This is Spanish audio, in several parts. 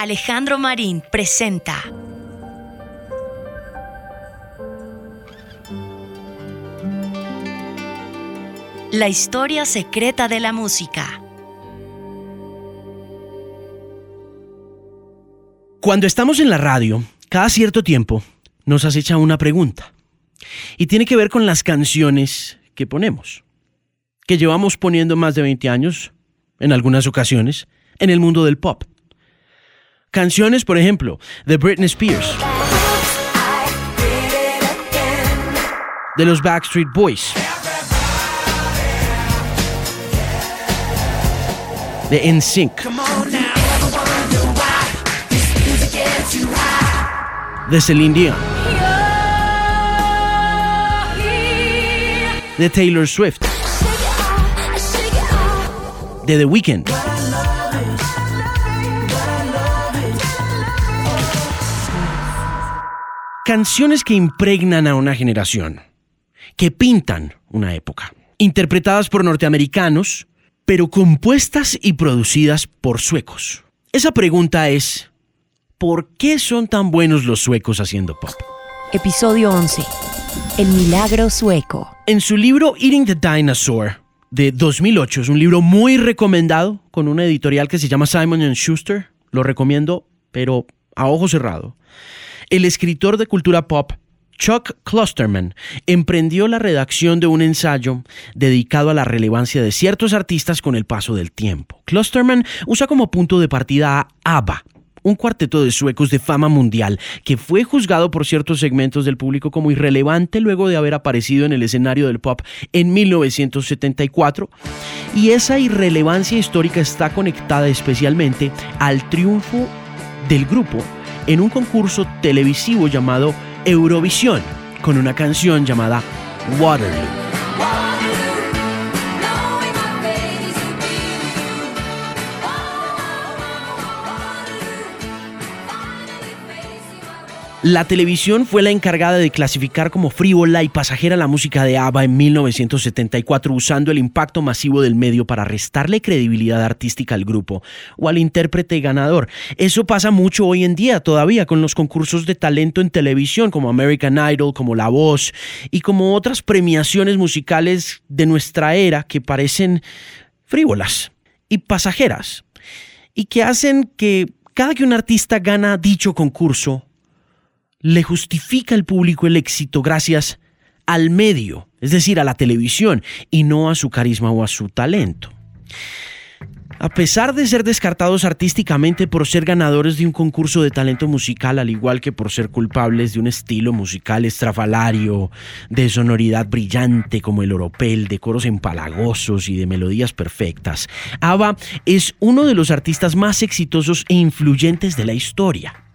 Alejandro Marín presenta La historia secreta de la música. Cuando estamos en la radio, cada cierto tiempo nos acecha una pregunta. Y tiene que ver con las canciones que ponemos. Que llevamos poniendo más de 20 años, en algunas ocasiones, en el mundo del pop. Canciones, por ejemplo, de Britney Spears, de los Backstreet Boys, de NSYNC, de Celine Dion, de Taylor Swift, de The Weeknd. Canciones que impregnan a una generación, que pintan una época, interpretadas por norteamericanos, pero compuestas y producidas por suecos. Esa pregunta es, ¿por qué son tan buenos los suecos haciendo pop? Episodio 11. El milagro sueco. En su libro Eating the Dinosaur de 2008, es un libro muy recomendado con una editorial que se llama Simon Schuster, lo recomiendo, pero a ojo cerrado el escritor de cultura pop Chuck Klosterman emprendió la redacción de un ensayo dedicado a la relevancia de ciertos artistas con el paso del tiempo. Klosterman usa como punto de partida a ABBA, un cuarteto de suecos de fama mundial que fue juzgado por ciertos segmentos del público como irrelevante luego de haber aparecido en el escenario del pop en 1974. Y esa irrelevancia histórica está conectada especialmente al triunfo del grupo en un concurso televisivo llamado Eurovisión, con una canción llamada Waterloo. La televisión fue la encargada de clasificar como frívola y pasajera la música de ABBA en 1974 usando el impacto masivo del medio para restarle credibilidad artística al grupo o al intérprete ganador. Eso pasa mucho hoy en día todavía con los concursos de talento en televisión como American Idol, como La Voz y como otras premiaciones musicales de nuestra era que parecen frívolas y pasajeras y que hacen que cada que un artista gana dicho concurso le justifica al público el éxito gracias al medio, es decir, a la televisión, y no a su carisma o a su talento. A pesar de ser descartados artísticamente por ser ganadores de un concurso de talento musical, al igual que por ser culpables de un estilo musical estrafalario, de sonoridad brillante como el oropel, de coros empalagosos y de melodías perfectas, ABBA es uno de los artistas más exitosos e influyentes de la historia.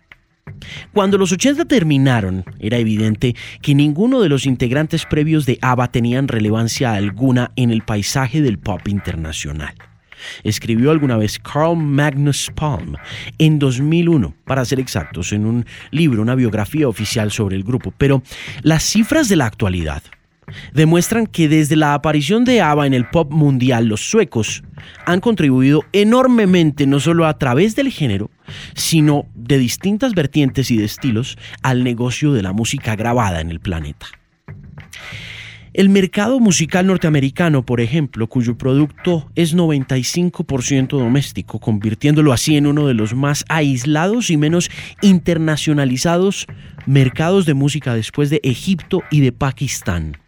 Cuando los 80 terminaron, era evidente que ninguno de los integrantes previos de ABBA tenían relevancia alguna en el paisaje del pop internacional. Escribió alguna vez Carl Magnus Palm en 2001, para ser exactos, en un libro, una biografía oficial sobre el grupo. Pero las cifras de la actualidad demuestran que desde la aparición de ABBA en el pop mundial, los suecos han contribuido enormemente no solo a través del género, sino de distintas vertientes y de estilos al negocio de la música grabada en el planeta. El mercado musical norteamericano, por ejemplo, cuyo producto es 95% doméstico, convirtiéndolo así en uno de los más aislados y menos internacionalizados mercados de música después de Egipto y de Pakistán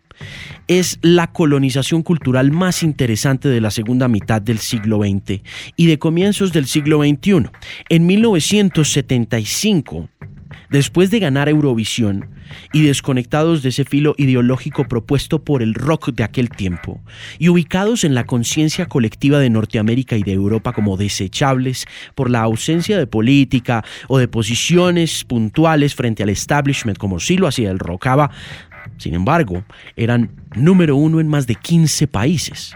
es la colonización cultural más interesante de la segunda mitad del siglo XX y de comienzos del siglo XXI. En 1975, después de ganar Eurovisión y desconectados de ese filo ideológico propuesto por el rock de aquel tiempo, y ubicados en la conciencia colectiva de Norteamérica y de Europa como desechables por la ausencia de política o de posiciones puntuales frente al establishment como sí lo hacía el rockaba, sin embargo, eran número uno en más de 15 países.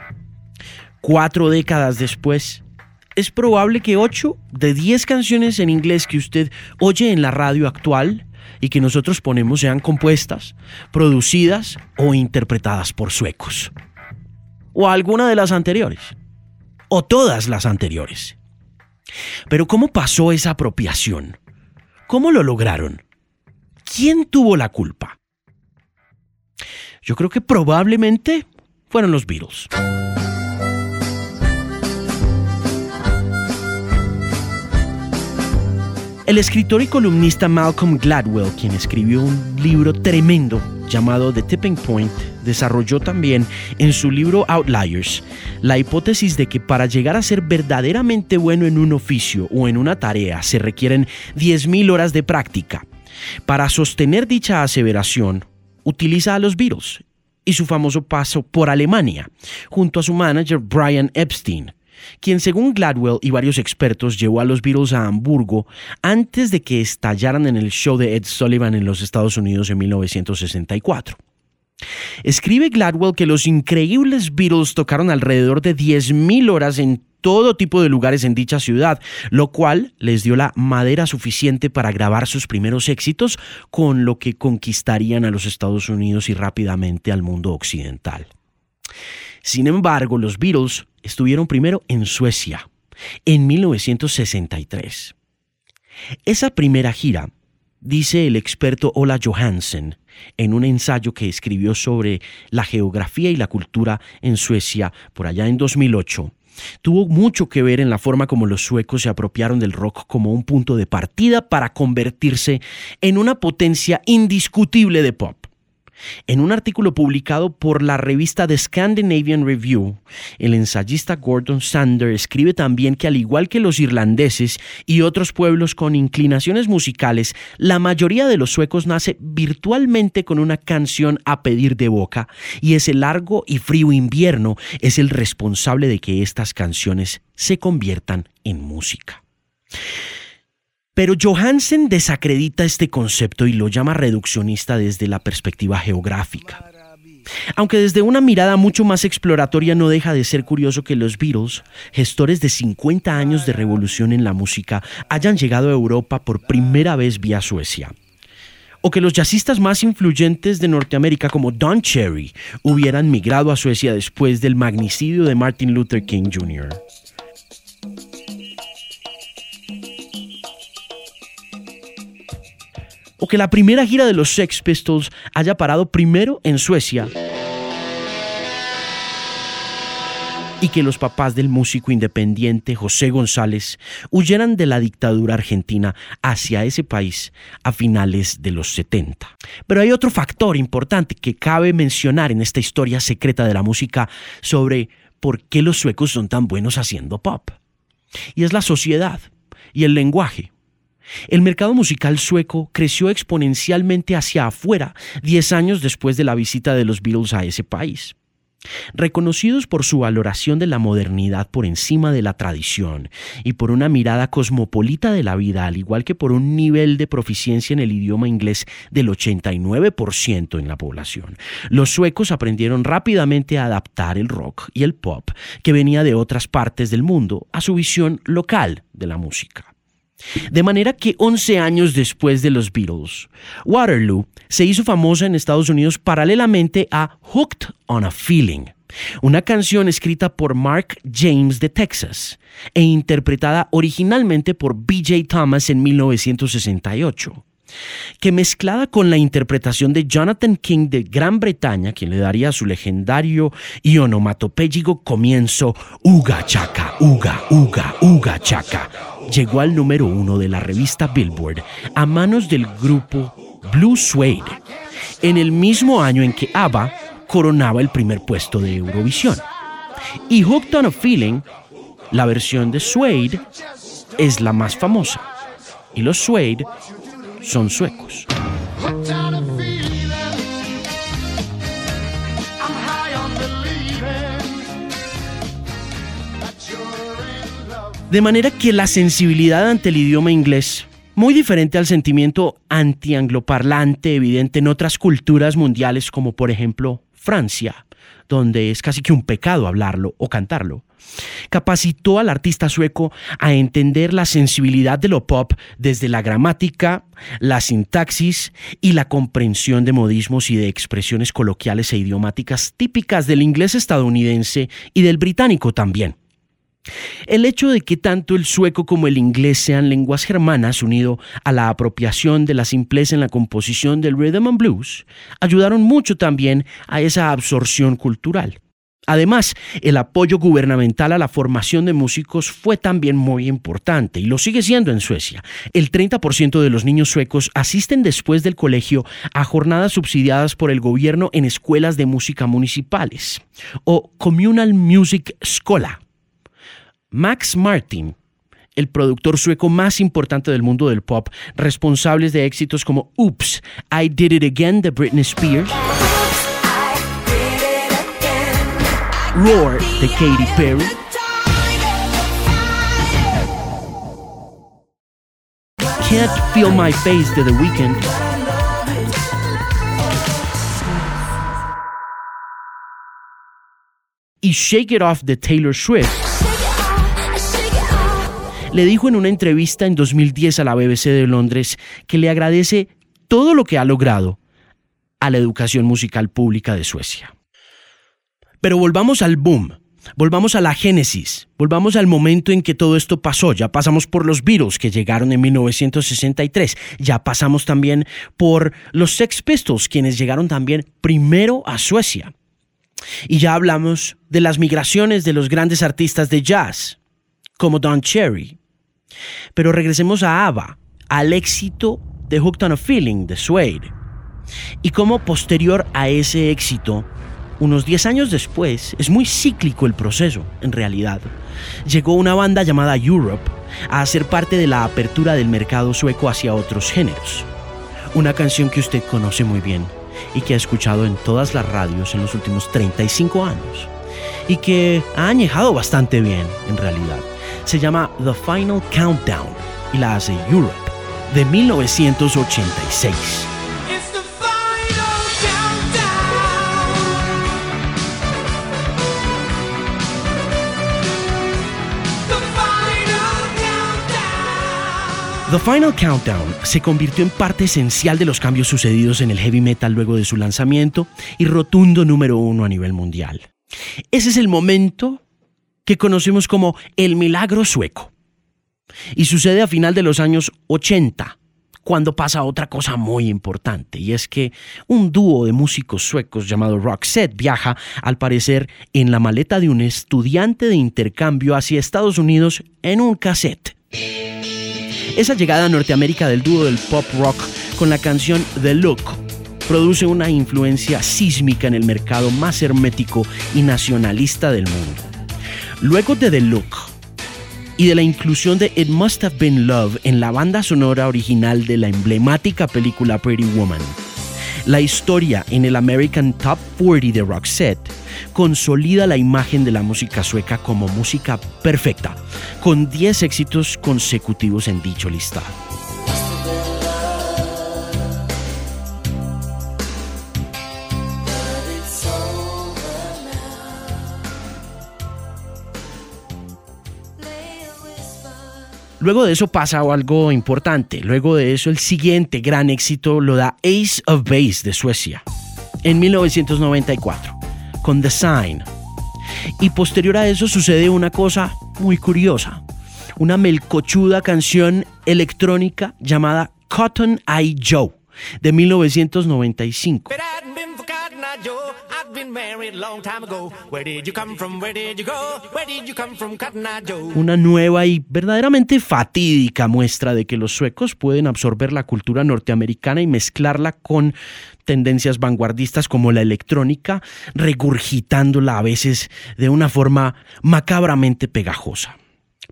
Cuatro décadas después, es probable que 8 de 10 canciones en inglés que usted oye en la radio actual y que nosotros ponemos sean compuestas, producidas o interpretadas por suecos. O alguna de las anteriores. O todas las anteriores. Pero ¿cómo pasó esa apropiación? ¿Cómo lo lograron? ¿Quién tuvo la culpa? Yo creo que probablemente fueron los Beatles. El escritor y columnista Malcolm Gladwell, quien escribió un libro tremendo llamado The Tipping Point, desarrolló también en su libro Outliers la hipótesis de que para llegar a ser verdaderamente bueno en un oficio o en una tarea se requieren 10.000 horas de práctica. Para sostener dicha aseveración, utiliza a los Beatles y su famoso paso por Alemania, junto a su manager Brian Epstein, quien según Gladwell y varios expertos llevó a los Beatles a Hamburgo antes de que estallaran en el show de Ed Sullivan en los Estados Unidos en 1964. Escribe Gladwell que los increíbles Beatles tocaron alrededor de 10.000 horas en todo tipo de lugares en dicha ciudad, lo cual les dio la madera suficiente para grabar sus primeros éxitos, con lo que conquistarían a los Estados Unidos y rápidamente al mundo occidental. Sin embargo, los Beatles estuvieron primero en Suecia, en 1963. Esa primera gira, dice el experto Ola Johansen, en un ensayo que escribió sobre la geografía y la cultura en Suecia por allá en 2008, tuvo mucho que ver en la forma como los suecos se apropiaron del rock como un punto de partida para convertirse en una potencia indiscutible de pop. En un artículo publicado por la revista The Scandinavian Review, el ensayista Gordon Sander escribe también que al igual que los irlandeses y otros pueblos con inclinaciones musicales, la mayoría de los suecos nace virtualmente con una canción a pedir de boca y ese largo y frío invierno es el responsable de que estas canciones se conviertan en música. Pero Johansen desacredita este concepto y lo llama reduccionista desde la perspectiva geográfica. Aunque desde una mirada mucho más exploratoria no deja de ser curioso que los Beatles, gestores de 50 años de revolución en la música, hayan llegado a Europa por primera vez vía Suecia. O que los jazzistas más influyentes de Norteamérica como Don Cherry hubieran migrado a Suecia después del magnicidio de Martin Luther King Jr. o que la primera gira de los Sex Pistols haya parado primero en Suecia y que los papás del músico independiente José González huyeran de la dictadura argentina hacia ese país a finales de los 70. Pero hay otro factor importante que cabe mencionar en esta historia secreta de la música sobre por qué los suecos son tan buenos haciendo pop. Y es la sociedad y el lenguaje. El mercado musical sueco creció exponencialmente hacia afuera 10 años después de la visita de los Beatles a ese país. Reconocidos por su valoración de la modernidad por encima de la tradición y por una mirada cosmopolita de la vida, al igual que por un nivel de proficiencia en el idioma inglés del 89% en la población, los suecos aprendieron rápidamente a adaptar el rock y el pop que venía de otras partes del mundo a su visión local de la música. De manera que 11 años después de los Beatles, Waterloo se hizo famosa en Estados Unidos paralelamente a Hooked on a Feeling, una canción escrita por Mark James de Texas e interpretada originalmente por BJ Thomas en 1968 que mezclada con la interpretación de Jonathan King de Gran Bretaña, quien le daría su legendario y onomatopéyico comienzo Uga Chaka, Uga, Uga, Uga Chaka, llegó al número uno de la revista Billboard a manos del grupo Blue Suede, en el mismo año en que ABBA coronaba el primer puesto de Eurovisión. Y Hooked on a Feeling, la versión de Suede, es la más famosa. Y los Suede son suecos. De manera que la sensibilidad ante el idioma inglés, muy diferente al sentimiento anti-angloparlante evidente en otras culturas mundiales como por ejemplo Francia, donde es casi que un pecado hablarlo o cantarlo, capacitó al artista sueco a entender la sensibilidad de lo pop desde la gramática, la sintaxis y la comprensión de modismos y de expresiones coloquiales e idiomáticas típicas del inglés estadounidense y del británico también. El hecho de que tanto el sueco como el inglés sean lenguas germanas, unido a la apropiación de la simpleza en la composición del rhythm and blues, ayudaron mucho también a esa absorción cultural. Además, el apoyo gubernamental a la formación de músicos fue también muy importante y lo sigue siendo en Suecia. El 30% de los niños suecos asisten después del colegio a jornadas subsidiadas por el gobierno en escuelas de música municipales o Communal Music Schola. Max Martin, el productor sueco más importante del mundo del pop, responsables de éxitos como Oops, I Did It Again de Britney Spears. Roar de Katy Perry. Can't Feel My Face de The Weeknd. Y Shake It Off de Taylor Swift. Le dijo en una entrevista en 2010 a la BBC de Londres que le agradece todo lo que ha logrado a la educación musical pública de Suecia. Pero volvamos al boom, volvamos a la génesis, volvamos al momento en que todo esto pasó. Ya pasamos por los Beatles que llegaron en 1963, ya pasamos también por los Sex Pistols quienes llegaron también primero a Suecia. Y ya hablamos de las migraciones de los grandes artistas de jazz, como Don Cherry. Pero regresemos a ABBA, al éxito de Hooked on a Feeling de Suede. Y como posterior a ese éxito, unos 10 años después, es muy cíclico el proceso, en realidad. Llegó una banda llamada Europe a hacer parte de la apertura del mercado sueco hacia otros géneros. Una canción que usted conoce muy bien y que ha escuchado en todas las radios en los últimos 35 años y que ha añejado bastante bien, en realidad. Se llama The Final Countdown y la hace Europe de 1986. The Final Countdown se convirtió en parte esencial de los cambios sucedidos en el heavy metal luego de su lanzamiento y rotundo número uno a nivel mundial. Ese es el momento que conocemos como el milagro sueco. Y sucede a final de los años 80, cuando pasa otra cosa muy importante, y es que un dúo de músicos suecos llamado Roxette viaja, al parecer, en la maleta de un estudiante de intercambio hacia Estados Unidos en un cassette. Esa llegada a Norteamérica del dúo del pop rock con la canción The Look produce una influencia sísmica en el mercado más hermético y nacionalista del mundo. Luego de The Look y de la inclusión de It Must Have Been Love en la banda sonora original de la emblemática película Pretty Woman, la historia en el American Top 40 de Roxette consolida la imagen de la música sueca como música perfecta, con 10 éxitos consecutivos en dicho listado. Luego de eso pasa algo importante. Luego de eso el siguiente gran éxito lo da Ace of Base de Suecia en 1994 con The Sign. Y posterior a eso sucede una cosa muy curiosa. Una melcochuda canción electrónica llamada Cotton Eye Joe de 1995. Una nueva y verdaderamente fatídica muestra de que los suecos pueden absorber la cultura norteamericana y mezclarla con tendencias vanguardistas como la electrónica, regurgitándola a veces de una forma macabramente pegajosa.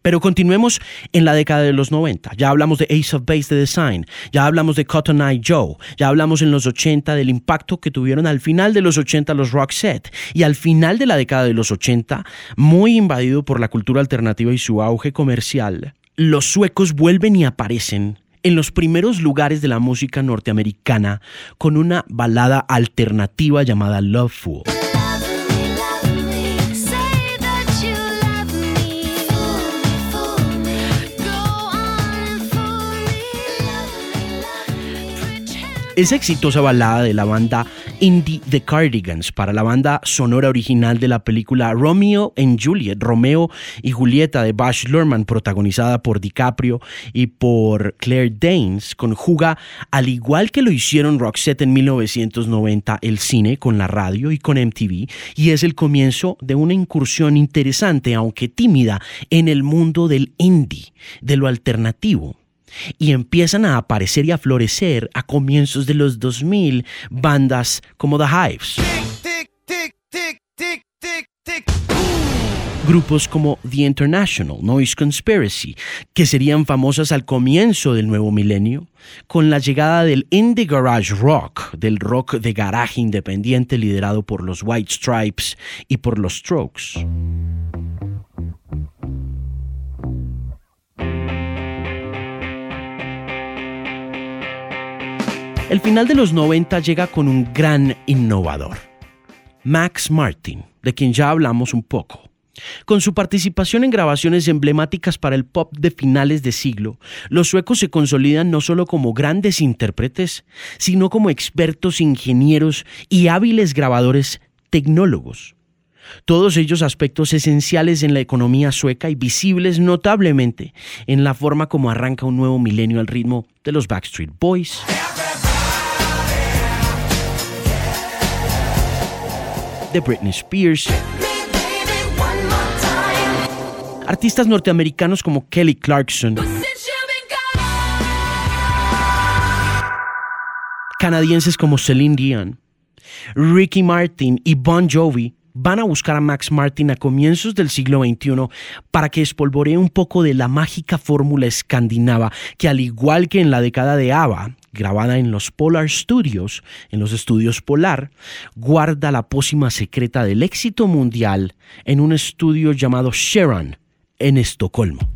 Pero continuemos en la década de los 90. Ya hablamos de Ace of Base de Design, ya hablamos de Cotton Eye Joe, ya hablamos en los 80 del impacto que tuvieron al final de los 80 los set y al final de la década de los 80, muy invadido por la cultura alternativa y su auge comercial, los suecos vuelven y aparecen en los primeros lugares de la música norteamericana con una balada alternativa llamada Loveful. Esa exitosa balada de la banda Indie The Cardigans para la banda sonora original de la película Romeo and Juliet, Romeo y Julieta de Baz Luhrmann, protagonizada por DiCaprio y por Claire Danes, conjuga, al igual que lo hicieron Roxette en 1990, el cine con la radio y con MTV, y es el comienzo de una incursión interesante, aunque tímida, en el mundo del indie, de lo alternativo y empiezan a aparecer y a florecer a comienzos de los 2000 bandas como The Hives. Grupos como The International, Noise Conspiracy, que serían famosas al comienzo del nuevo milenio, con la llegada del indie garage rock, del rock de garaje independiente liderado por los White Stripes y por los Strokes. El final de los 90 llega con un gran innovador, Max Martin, de quien ya hablamos un poco. Con su participación en grabaciones emblemáticas para el pop de finales de siglo, los suecos se consolidan no solo como grandes intérpretes, sino como expertos ingenieros y hábiles grabadores tecnólogos. Todos ellos aspectos esenciales en la economía sueca y visibles notablemente en la forma como arranca un nuevo milenio al ritmo de los Backstreet Boys. De Britney Spears. Artistas norteamericanos como Kelly Clarkson. Canadienses como Celine Dion. Ricky Martin y Bon Jovi van a buscar a Max Martin a comienzos del siglo XXI para que espolvoree un poco de la mágica fórmula escandinava que al igual que en la década de ABBA, grabada en los Polar Studios, en los estudios Polar, guarda la pócima secreta del éxito mundial en un estudio llamado Sharon, en Estocolmo.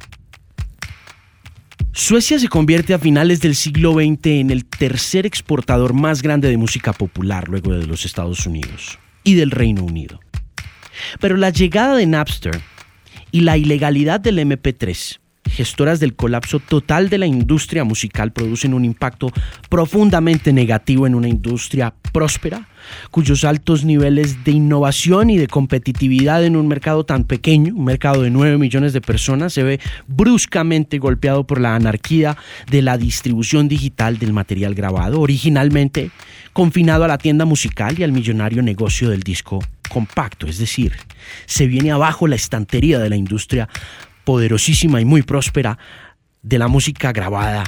Suecia se convierte a finales del siglo XX en el tercer exportador más grande de música popular luego de los Estados Unidos y del Reino Unido. Pero la llegada de Napster y la ilegalidad del MP3 gestoras del colapso total de la industria musical producen un impacto profundamente negativo en una industria próspera, cuyos altos niveles de innovación y de competitividad en un mercado tan pequeño, un mercado de 9 millones de personas, se ve bruscamente golpeado por la anarquía de la distribución digital del material grabado, originalmente confinado a la tienda musical y al millonario negocio del disco compacto, es decir, se viene abajo la estantería de la industria poderosísima y muy próspera de la música grabada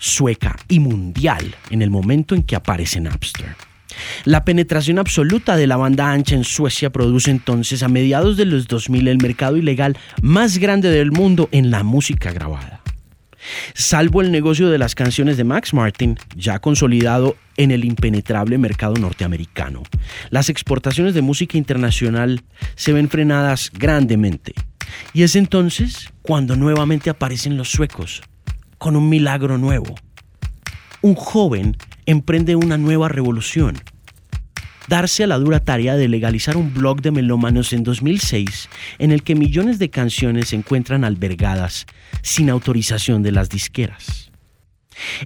sueca y mundial en el momento en que aparece Napster. La penetración absoluta de la banda ancha en Suecia produce entonces a mediados de los 2000 el mercado ilegal más grande del mundo en la música grabada. Salvo el negocio de las canciones de Max Martin, ya consolidado en el impenetrable mercado norteamericano, las exportaciones de música internacional se ven frenadas grandemente y es entonces cuando nuevamente aparecen los suecos, con un milagro nuevo. Un joven emprende una nueva revolución. Darse a la dura tarea de legalizar un blog de melómanos en 2006 en el que millones de canciones se encuentran albergadas sin autorización de las disqueras.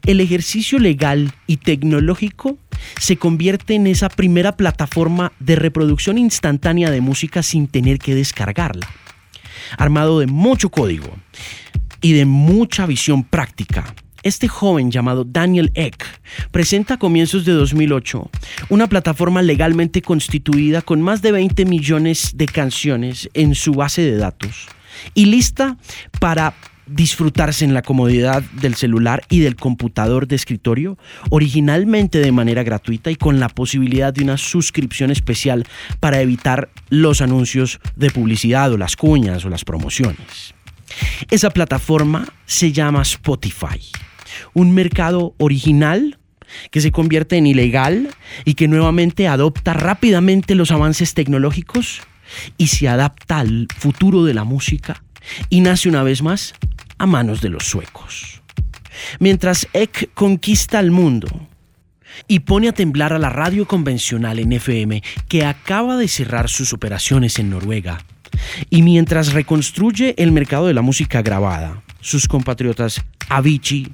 El ejercicio legal y tecnológico se convierte en esa primera plataforma de reproducción instantánea de música sin tener que descargarla armado de mucho código y de mucha visión práctica. Este joven llamado Daniel Eck presenta a comienzos de 2008 una plataforma legalmente constituida con más de 20 millones de canciones en su base de datos y lista para disfrutarse en la comodidad del celular y del computador de escritorio, originalmente de manera gratuita y con la posibilidad de una suscripción especial para evitar los anuncios de publicidad o las cuñas o las promociones. Esa plataforma se llama Spotify, un mercado original que se convierte en ilegal y que nuevamente adopta rápidamente los avances tecnológicos y se adapta al futuro de la música y nace una vez más a manos de los suecos. Mientras Eck conquista el mundo y pone a temblar a la radio convencional en FM que acaba de cerrar sus operaciones en Noruega, y mientras reconstruye el mercado de la música grabada, sus compatriotas Avicii,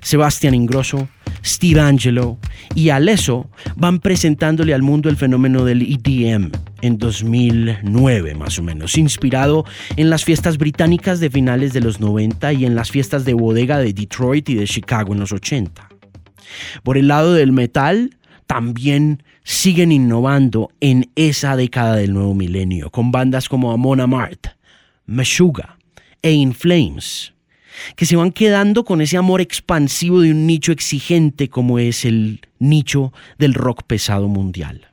Sebastián Ingrosso, Steve Angelo y Alesso van presentándole al mundo el fenómeno del EDM en 2009 más o menos, inspirado en las fiestas británicas de finales de los 90 y en las fiestas de bodega de Detroit y de Chicago en los 80. Por el lado del metal, también siguen innovando en esa década del nuevo milenio, con bandas como Amon Amarth, Meshuga e In Flames, que se van quedando con ese amor expansivo de un nicho exigente como es el nicho del rock pesado mundial.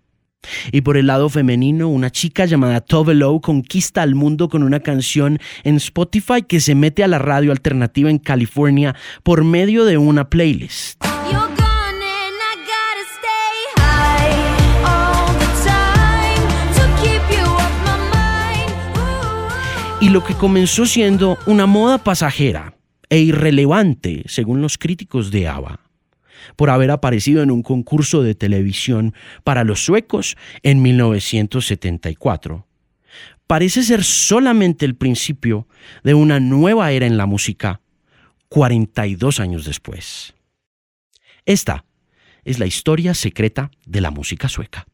Y por el lado femenino, una chica llamada Tove Lo conquista al mundo con una canción en Spotify que se mete a la radio alternativa en California por medio de una playlist. Y lo que comenzó siendo una moda pasajera e irrelevante, según los críticos de ABBA, por haber aparecido en un concurso de televisión para los suecos en 1974. Parece ser solamente el principio de una nueva era en la música 42 años después. Esta es la historia secreta de la música sueca.